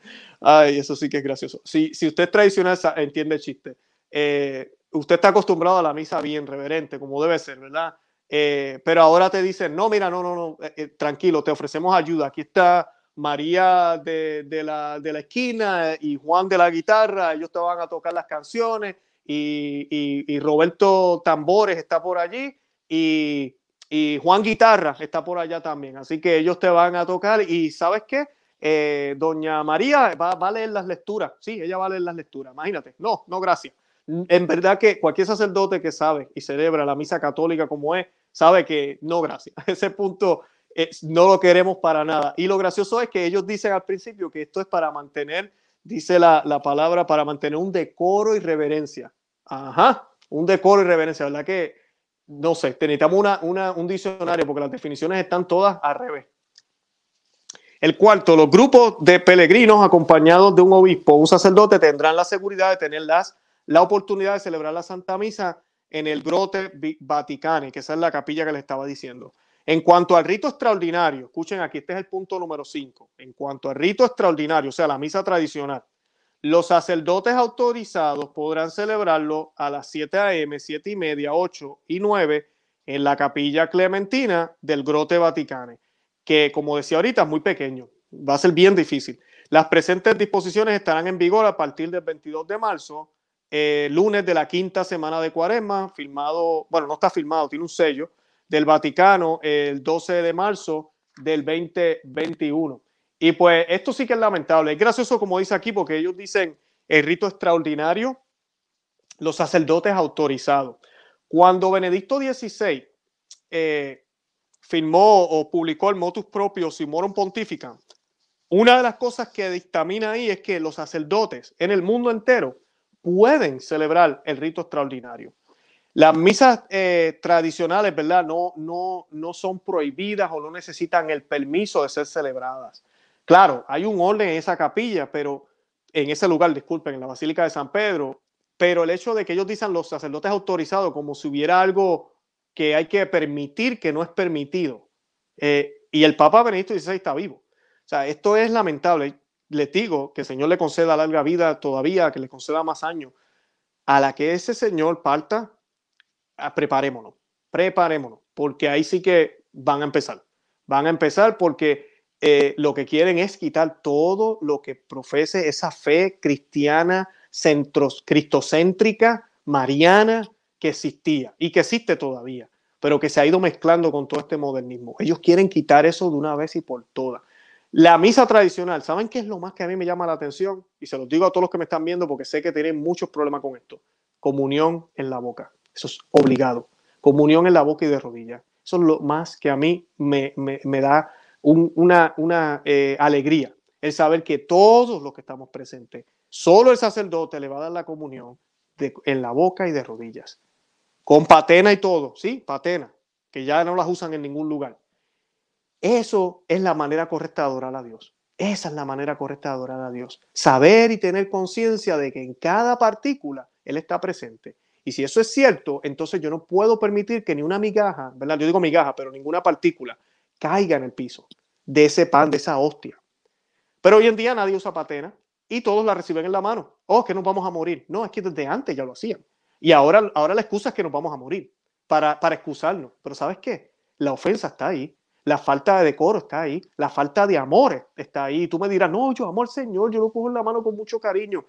Ay, eso sí que es gracioso. Si, si usted es tradicional, entiende el chiste. Eh, usted está acostumbrado a la misa bien reverente, como debe ser, ¿verdad? Eh, pero ahora te dicen, no, mira, no, no, no, eh, tranquilo, te ofrecemos ayuda. Aquí está María de, de, la, de, la, esquina y Juan de la guitarra, ellos te van a tocar las canciones y, y, y Roberto Tambores está por allí y, y Juan Guitarra está por allá también, así que ellos te van a tocar y ¿sabes qué? Eh, doña María va, a leer las lecturas, sí, ella va a leer las lecturas, imagínate, no, no, gracias. En verdad que cualquier sacerdote que sabe y celebra la misa católica como es, sabe que no, gracias. (laughs) Ese punto no lo queremos para nada. Y lo gracioso es que ellos dicen al principio que esto es para mantener, dice la, la palabra, para mantener un decoro y reverencia. Ajá, un decoro y reverencia, ¿verdad? Que no sé, necesitamos una, un diccionario porque las definiciones están todas al revés. El cuarto, los grupos de peregrinos acompañados de un obispo o un sacerdote tendrán la seguridad de tener las, la oportunidad de celebrar la Santa Misa en el Grote Vaticani, que esa es la capilla que les estaba diciendo. En cuanto al rito extraordinario, escuchen aquí, este es el punto número 5. En cuanto al rito extraordinario, o sea, la misa tradicional, los sacerdotes autorizados podrán celebrarlo a las 7 a.m., 7 y media, 8 y 9 en la capilla clementina del Grote Vaticane, que como decía ahorita es muy pequeño, va a ser bien difícil. Las presentes disposiciones estarán en vigor a partir del 22 de marzo, eh, lunes de la quinta semana de cuaresma, firmado, bueno, no está firmado, tiene un sello del Vaticano el 12 de marzo del 2021. Y pues esto sí que es lamentable. Es gracioso como dice aquí, porque ellos dicen el rito extraordinario, los sacerdotes autorizados. Cuando Benedicto XVI eh, firmó o publicó el motus propio Simorum Pontifica, una de las cosas que dictamina ahí es que los sacerdotes en el mundo entero pueden celebrar el rito extraordinario. Las misas eh, tradicionales, ¿verdad? No, no, no son prohibidas o no necesitan el permiso de ser celebradas. Claro, hay un orden en esa capilla, pero en ese lugar, disculpen, en la Basílica de San Pedro, pero el hecho de que ellos dicen los sacerdotes autorizados como si hubiera algo que hay que permitir que no es permitido. Eh, y el Papa Benedicto XVI está vivo. O sea, esto es lamentable. Les digo que el Señor le conceda larga vida todavía, que le conceda más años. A la que ese Señor parta, ah, preparémonos, preparémonos, porque ahí sí que van a empezar. Van a empezar porque eh, lo que quieren es quitar todo lo que profese esa fe cristiana, centros, cristocéntrica, mariana, que existía y que existe todavía, pero que se ha ido mezclando con todo este modernismo. Ellos quieren quitar eso de una vez y por todas. La misa tradicional, ¿saben qué es lo más que a mí me llama la atención? Y se los digo a todos los que me están viendo porque sé que tienen muchos problemas con esto. Comunión en la boca. Eso es obligado. Comunión en la boca y de rodillas. Eso es lo más que a mí me, me, me da una, eh, alegría el saber que todos los que estamos presentes, solo el sacerdote le va a dar la comunión en la boca y de rodillas, con patena y todo, sí, patena, que ya no las usan en ningún lugar. Eso es la manera correcta de adorar a Dios. Esa es la manera correcta de adorar a Dios. Saber y tener conciencia de que en cada partícula Él está presente. Y si eso es cierto, entonces yo no puedo permitir que ni una migaja, ¿verdad? Yo digo migaja, pero ninguna partícula caiga en el piso de ese pan, de esa hostia. Pero hoy en día nadie usa patena y todos la reciben en la mano. Oh, que nos vamos a morir. No, es que desde antes ya lo hacían. Y ahora, ahora la excusa es que nos vamos a morir para, para excusarnos. Pero ¿sabes qué? La ofensa está ahí. La falta de decoro está ahí, la falta de amor está ahí. Tú me dirás, no, yo amo al Señor, yo lo cojo en la mano con mucho cariño.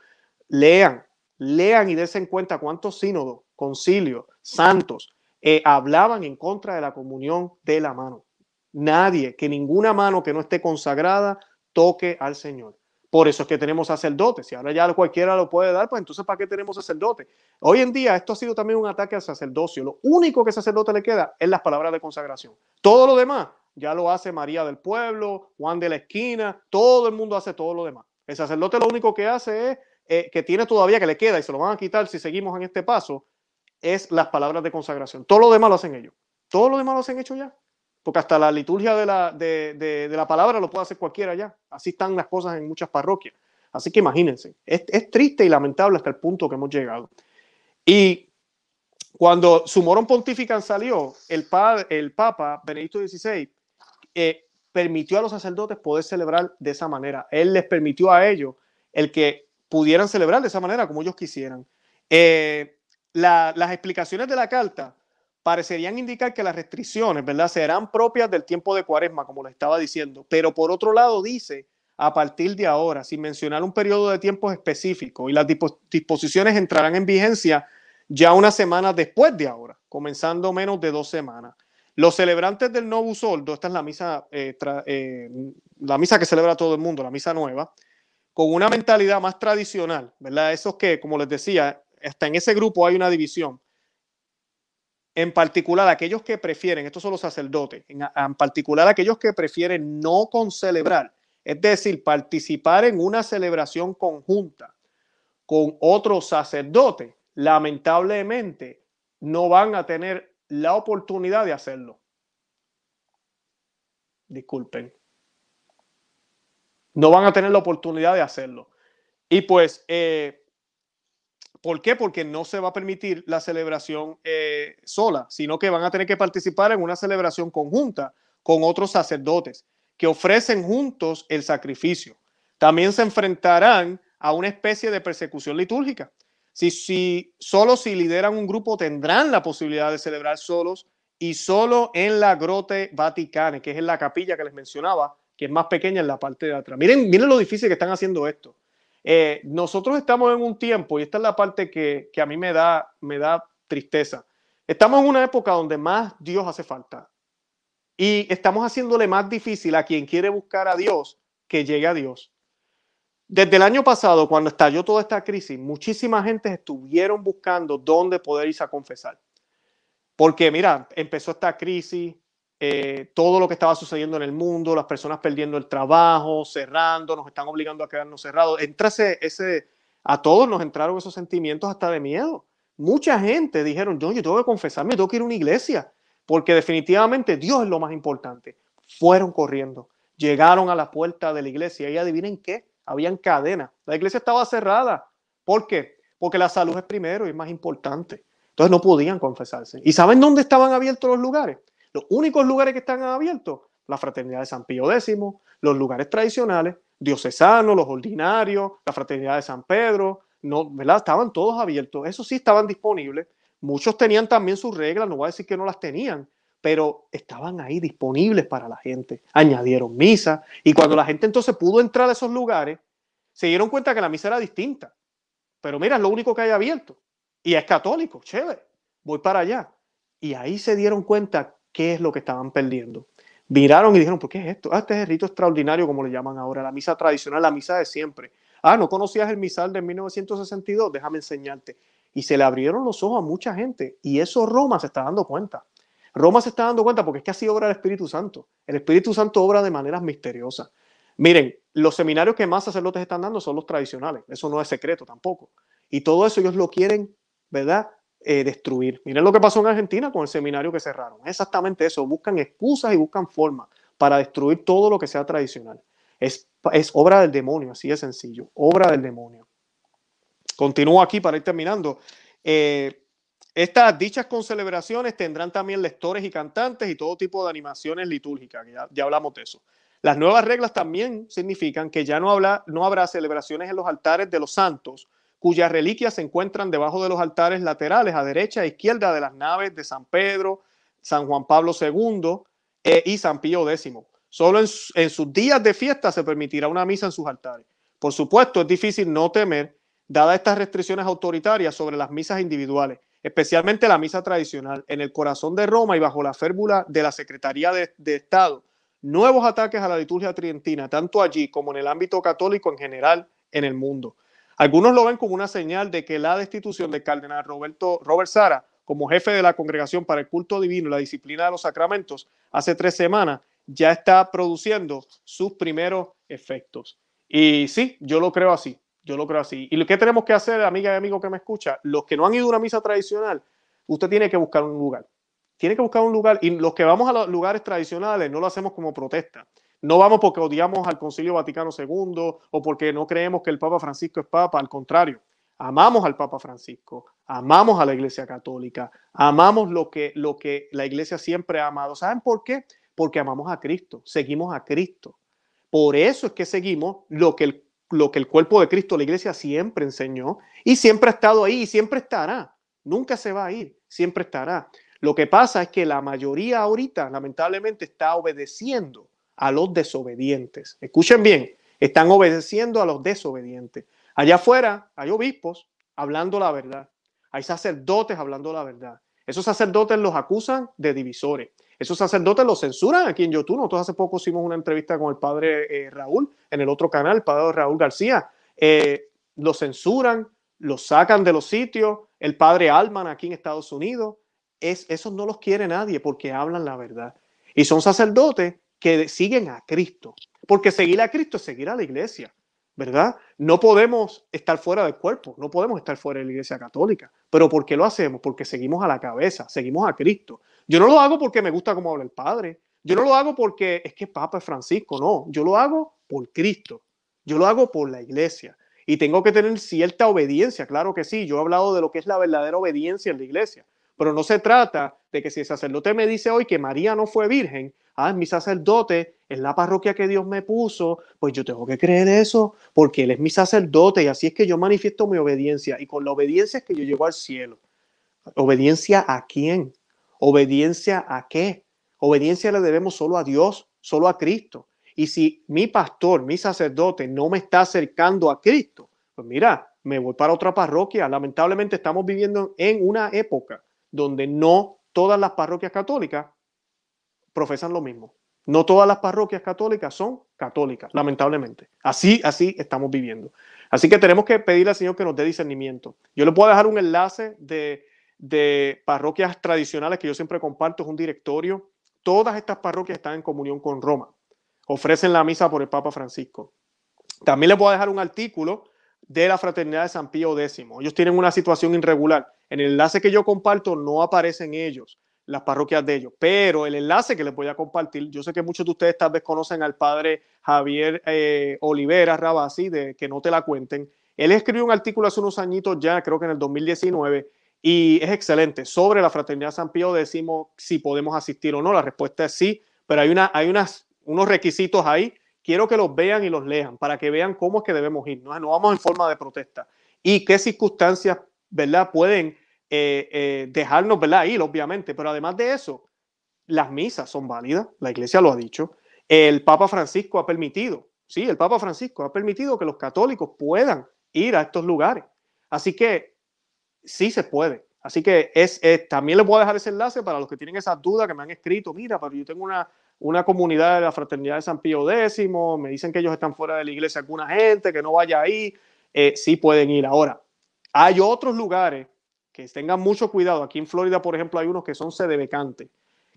Lean, lean y desen cuenta cuántos sínodos, concilios, santos eh, hablaban en contra de la comunión de la mano. Nadie, que ninguna mano que no esté consagrada toque al Señor. Por eso es que tenemos sacerdotes. Si ahora ya cualquiera lo puede dar, pues entonces ¿para qué tenemos sacerdotes? Hoy en día esto ha sido también un ataque al sacerdocio. Lo único que sacerdote le queda es las palabras de consagración. Todo lo demás ya lo hace María del Pueblo, Juan de la Esquina, todo el mundo hace todo lo demás. El sacerdote lo único que hace es, eh, que tiene todavía, que le queda y se lo van a quitar si seguimos en este paso, es las palabras de consagración. Todo lo demás lo hacen ellos. Todo lo demás lo hacen hecho ya. Porque hasta la liturgia de la, de, la palabra lo puede hacer cualquiera ya. Así están las cosas en muchas parroquias. Así que imagínense, es, es triste y lamentable hasta el punto que hemos llegado. Y cuando su morón pontifican salió, el, Papa Benedicto XVI eh, permitió a los sacerdotes poder celebrar de esa manera. Él les permitió a ellos el que pudieran celebrar de esa manera como ellos quisieran. Eh, las explicaciones de la carta parecerían indicar que las restricciones, ¿verdad?, serán propias del tiempo de cuaresma, como les estaba diciendo, pero por otro lado dice, a partir de ahora, sin mencionar un periodo de tiempo específico, y las disposiciones entrarán en vigencia ya una semana después de ahora, comenzando menos de dos semanas. Los celebrantes del Novo Soldo, esta es la misa, eh, eh, la misa que celebra todo el mundo, la misa nueva, con una mentalidad más tradicional, ¿verdad? Esos que, como les decía, hasta en ese grupo hay una división. En particular, aquellos que prefieren, estos son los sacerdotes, en, particular aquellos que prefieren no concelebrar, es decir, participar en una celebración conjunta con otro sacerdote, lamentablemente no van a tener la oportunidad de hacerlo. Disculpen. No van a tener la oportunidad de hacerlo. Y pues eh, ¿Por qué? Porque no se va a permitir la celebración eh, sola, sino que van a tener que participar en una celebración conjunta con otros sacerdotes que ofrecen juntos el sacrificio. También se enfrentarán a una especie de persecución litúrgica. Si, si solo si lideran un grupo tendrán la posibilidad de celebrar solos y solo en la Grote Vaticana, que es en la capilla que les mencionaba, que es más pequeña en la parte de atrás. Miren, miren lo difícil que están haciendo esto. Eh, nosotros estamos en un tiempo, y esta es la parte que, a mí me da, me da tristeza, estamos en una época donde más Dios hace falta. Y estamos haciéndole más difícil a quien quiere buscar a Dios que llegue a Dios. Desde el año pasado, cuando estalló toda esta crisis, muchísima gente estuvieron buscando dónde poder irse a confesar. Porque, mira, empezó esta crisis, eh, todo lo que estaba sucediendo en el mundo, las personas perdiendo el trabajo, cerrando, nos están obligando a quedarnos cerrados. Entra ese, a todos nos entraron esos sentimientos hasta de miedo. Mucha gente dijeron, yo, yo tengo que confesarme, tengo que ir a una iglesia, porque definitivamente Dios es lo más importante. Fueron corriendo, llegaron a la puerta de la iglesia y adivinen qué, habían cadenas. La iglesia estaba cerrada. ¿Por qué? Porque la salud es primero y es más importante. Entonces no podían confesarse. ¿Y saben dónde estaban abiertos los lugares? Los únicos lugares que están abiertos, la fraternidad de San Pío X, los lugares tradicionales, diocesanos, los ordinarios, la fraternidad de San Pedro, no, ¿verdad? Estaban todos abiertos. Eso sí estaban disponibles. Muchos tenían también sus reglas, no voy a decir que no las tenían, pero estaban ahí disponibles para la gente. Añadieron misa y cuando la gente entonces pudo entrar a esos lugares, se dieron cuenta que la misa era distinta. Pero mira, es lo único que hay abierto. Y es católico, chévere. Voy para allá. Y ahí se dieron cuenta qué es lo que estaban perdiendo. Miraron y dijeron, ¿por qué es esto? Ah, este es el rito extraordinario, como le llaman ahora, la misa tradicional, la misa de siempre. Ah, ¿no conocías el misal de 1962? Déjame enseñarte. Y se le abrieron los ojos a mucha gente. Y eso Roma se está dando cuenta. Roma se está dando cuenta porque es que así obra el Espíritu Santo. El Espíritu Santo obra de maneras misteriosas. Miren, los seminarios que más sacerdotes están dando son los tradicionales. Eso no es secreto tampoco. Y todo eso ellos lo quieren, ¿verdad? Eh, destruir. Miren lo que pasó en Argentina con el seminario que cerraron. Exactamente eso. Buscan excusas y buscan formas para destruir todo lo que sea tradicional. Es, es obra del demonio, así de sencillo. Obra del demonio. Continúo aquí para ir terminando. Eh, estas dichas concelebraciones tendrán también lectores y cantantes y todo tipo de animaciones litúrgicas, ya, ya, hablamos de eso. Las nuevas reglas también significan que ya no, habla, no habrá celebraciones en los altares de los santos cuyas reliquias se encuentran debajo de los altares laterales a derecha e izquierda de las naves de San Pedro, San Juan Pablo II, eh, y San Pío X. Solo en, sus días de fiesta se permitirá una misa en sus altares. Por supuesto, es difícil no temer, dadas estas restricciones autoritarias sobre las misas individuales, especialmente la misa tradicional, en el corazón de Roma y bajo la férvula de la Secretaría de, Estado, nuevos ataques a la liturgia tridentina, tanto allí como en el ámbito católico en general en el mundo. Algunos lo ven como una señal de que la destitución del cardenal Roberto, Robert Sara como jefe de la Congregación para el Culto Divino y la Disciplina de los Sacramentos hace tres semanas ya está produciendo sus primeros efectos. Y sí, yo lo creo así, yo lo creo así. ¿Y lo que tenemos que hacer, amiga y amigo que me escucha? Los que no han ido a una misa tradicional, usted tiene que buscar un lugar. Tiene que buscar un lugar. Y los que vamos a los lugares tradicionales no lo hacemos como protesta. No vamos porque odiamos al Concilio Vaticano II o porque no creemos que el Papa Francisco es Papa. Al contrario, amamos al Papa Francisco, amamos a la Iglesia Católica, amamos lo que, lo que la Iglesia siempre ha amado. ¿Saben por qué? Porque amamos a Cristo, seguimos a Cristo. Por eso es que seguimos lo que el, lo que el cuerpo de Cristo, la iglesia, siempre enseñó y siempre ha estado ahí y siempre estará. Nunca se va a ir, siempre estará. Lo que pasa es que la mayoría ahorita, lamentablemente, está obedeciendo a los desobedientes. Escuchen bien, están obedeciendo a los desobedientes. Allá afuera hay obispos hablando la verdad, hay sacerdotes hablando la verdad. Esos sacerdotes los acusan de divisores. Esos sacerdotes los censuran aquí en YouTube. Nosotros hace poco hicimos una entrevista con el padre eh, Raúl en el otro canal, el padre Raúl García. Eh, los censuran, los sacan de los sitios. El padre Alman aquí en Estados Unidos. Es, esos no los quiere nadie porque hablan la verdad. Y son sacerdotes que siguen a Cristo. Porque seguir a Cristo es seguir a la iglesia. ¿verdad? No podemos estar fuera del cuerpo, no podemos estar fuera de la iglesia católica. Pero ¿por qué lo hacemos? Porque seguimos a la cabeza, seguimos a Cristo. Yo no lo hago porque me gusta cómo habla el Padre. Yo no lo hago porque es que Papa es Francisco, no. Yo lo hago por Cristo. Yo lo hago por la iglesia. Y tengo que tener cierta obediencia, claro que sí. Yo he hablado de lo que es la verdadera obediencia en la iglesia. Pero no se trata de que si el sacerdote me dice hoy que María no fue virgen, ah, mi sacerdote, es la parroquia que Dios me puso, pues yo tengo que creer eso, porque Él es mi sacerdote y así es que yo manifiesto mi obediencia. Y con la obediencia es que yo llego al cielo. ¿Obediencia a quién? ¿Obediencia a qué? Obediencia le debemos solo a Dios, solo a Cristo. Y si mi pastor, mi sacerdote no me está acercando a Cristo, pues mira, me voy para otra parroquia. Lamentablemente estamos viviendo en una época donde no todas las parroquias católicas profesan lo mismo. No todas las parroquias católicas son católicas, lamentablemente. Así, así estamos viviendo. Así que tenemos que pedirle al Señor que nos dé discernimiento. Yo le puedo dejar un enlace de, de parroquias tradicionales que yo siempre comparto, es un directorio. Todas estas parroquias están en comunión con Roma. Ofrecen la misa por el Papa Francisco. También le puedo dejar un artículo de la Fraternidad de San Pío X. Ellos tienen una situación irregular. En el enlace que yo comparto no aparecen ellos, las parroquias de ellos, pero el enlace que les voy a compartir, yo sé que muchos de ustedes tal vez conocen al padre Javier eh, Olivera Rabasi, de que no te la cuenten. Él escribió un artículo hace unos añitos ya, creo que en el 2019, y es excelente sobre la Fraternidad San Pío decimos si podemos asistir o no. La respuesta es sí, pero hay, una, hay unas, unos requisitos ahí quiero que los vean y los lean para que vean cómo es que debemos ir. No, no vamos en forma de protesta. Y qué circunstancias, ¿verdad? Pueden eh, eh, dejarnos, ¿verdad? Ir, obviamente. Pero además de eso, las misas son válidas. La iglesia lo ha dicho. El Papa Francisco ha permitido, sí, el Papa Francisco ha permitido que los católicos puedan ir a estos lugares. Así que sí se puede. Así que es, también les voy a dejar ese enlace para los que tienen esas dudas que me han escrito. Mira, pero yo tengo una, una comunidad de la Fraternidad de San Pío X, me dicen que ellos están fuera de la iglesia, alguna gente que no vaya ahí, eh, sí pueden ir. Ahora, hay otros lugares que tengan mucho cuidado. Aquí en Florida, por ejemplo, hay unos que son sedebecantes,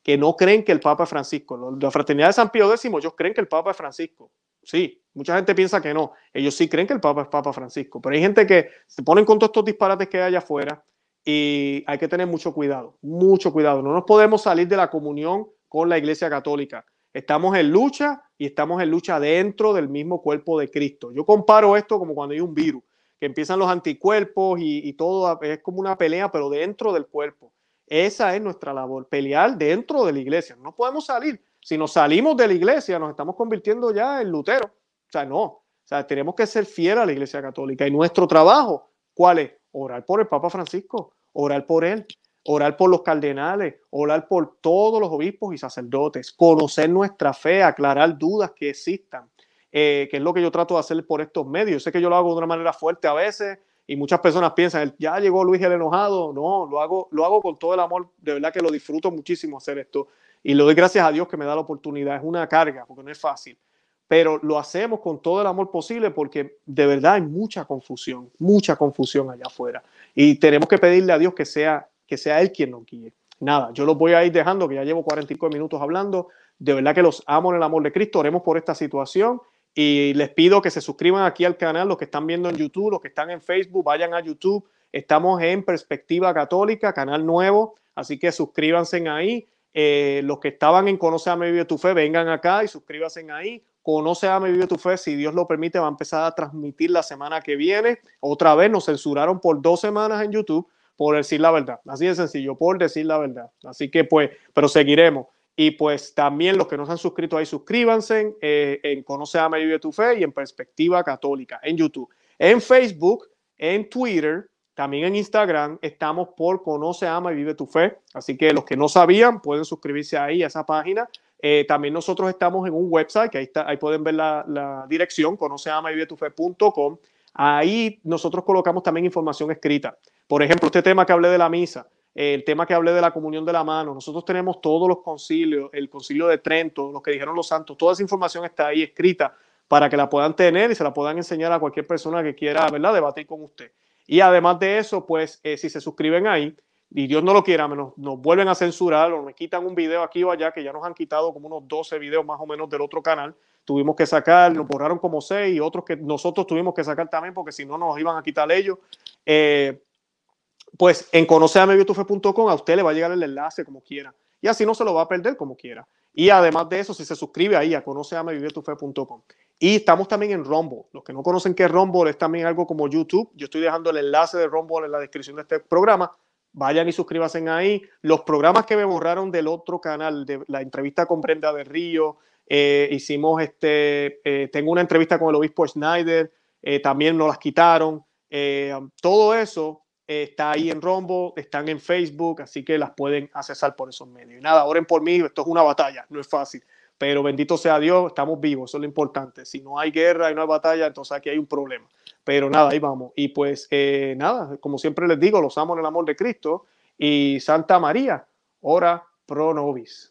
que no creen que el Papa es Francisco. La Fraternidad de San Pío X, ellos creen que el Papa es Francisco. Sí, mucha gente piensa que no. Ellos sí creen que el Papa es Papa Francisco. Pero hay gente que se ponen con todos estos disparates que hay allá afuera y hay que tener mucho cuidado, mucho cuidado. No nos podemos salir de la comunión con la Iglesia Católica. Estamos en lucha y estamos en lucha dentro del mismo cuerpo de Cristo. Yo comparo esto como cuando hay un virus, que empiezan los anticuerpos y, todo es como una pelea, pero dentro del cuerpo. Esa es nuestra labor, pelear dentro de la iglesia. No podemos salir. Si nos salimos de la iglesia, nos estamos convirtiendo ya en Lutero. O sea, no. O sea, tenemos que ser fieles a la iglesia católica. Y nuestro trabajo, ¿cuál es? Orar por el Papa Francisco, orar por él, orar por los cardenales, orar por todos los obispos y sacerdotes, conocer nuestra fe, aclarar dudas que existan, eh, que es lo que yo trato de hacer por estos medios. Yo sé que yo lo hago de una manera fuerte a veces y muchas personas piensan, ya llegó Luis el enojado. No, lo hago, lo hago con todo el amor, de verdad que lo disfruto muchísimo hacer esto y le doy gracias a Dios que me da la oportunidad. Es una carga porque no es fácil, pero lo hacemos con todo el amor posible porque de verdad hay mucha confusión, mucha confusión allá afuera y tenemos que pedirle a Dios que sea que sea Él quien nos guíe. Nada, yo los voy a ir dejando, que ya llevo 45 minutos hablando. De verdad que los amo en el amor de Cristo. Oremos por esta situación y les pido que se suscriban aquí al canal, los que están viendo en YouTube, los que están en Facebook, vayan a YouTube. Estamos en Perspectiva Católica, canal nuevo, así que suscríbanse ahí. Eh, los que estaban en Conoce a mi Vive tu Fe, vengan acá y suscríbanse ahí. Conoce a mi Vive tu Fe, si Dios lo permite, va a empezar a transmitir la semana que viene. Otra vez nos censuraron por dos semanas en YouTube por decir la verdad. Así de sencillo, por decir la verdad. Así que pues, pero seguiremos. Y pues también los que no se han suscrito ahí, suscríbanse eh, en Conoce, Ama y Vive tu Fe y en Perspectiva Católica en YouTube. En Facebook, en Twitter, también en Instagram estamos por Conoce, Ama y Vive tu Fe. Así que los que no sabían pueden suscribirse ahí a esa página. Eh, también nosotros estamos en un website que ahí, está, ahí pueden ver la, la dirección, conoce, ama y vive tu fe.com. Ahí nosotros colocamos también información escrita. Por ejemplo, este tema que hablé de la misa, el tema que hablé de la comunión de la mano, nosotros tenemos todos los concilios, el concilio de Trento, lo que dijeron los santos, toda esa información está ahí escrita para que la puedan tener y se la puedan enseñar a cualquier persona que quiera, ¿verdad?, debatir con usted. Y además de eso, pues, eh, si se suscriben ahí, y Dios no lo quiera, nos, nos vuelven a censurar o me quitan un video aquí o allá, que ya nos han quitado como unos 12 videos más o menos del otro canal, tuvimos que sacar, nos borraron como seis y otros que nosotros tuvimos que sacar también porque si no nos iban a quitar ellos. Eh, pues en conoceameyoutube.com a usted le va a llegar el enlace como quiera y así no se lo va a perder como quiera. Y además de eso, si se suscribe ahí a conoceameyoutube.com. Y estamos también en Rumble. Los que no conocen qué es Rumble es también algo como YouTube. Yo estoy dejando el enlace de Rumble en la descripción de este programa. Vayan y suscríbanse ahí. Los programas que me borraron del otro canal, de la entrevista con Brenda de Río, eh, hicimos este, eh, tengo una entrevista con el obispo Schneider, eh, también nos las quitaron. todo eso está ahí en Rombo, están en Facebook, así que las pueden accesar por esos medios. Y nada, oren por mí, esto es una batalla, no es fácil, pero bendito sea Dios, estamos vivos, eso es lo importante. Si no hay guerra y no hay batalla, entonces aquí hay un problema. Pero nada, ahí vamos. Y pues nada, como siempre les digo, los amo en el amor de Cristo y Santa María, ora pro nobis.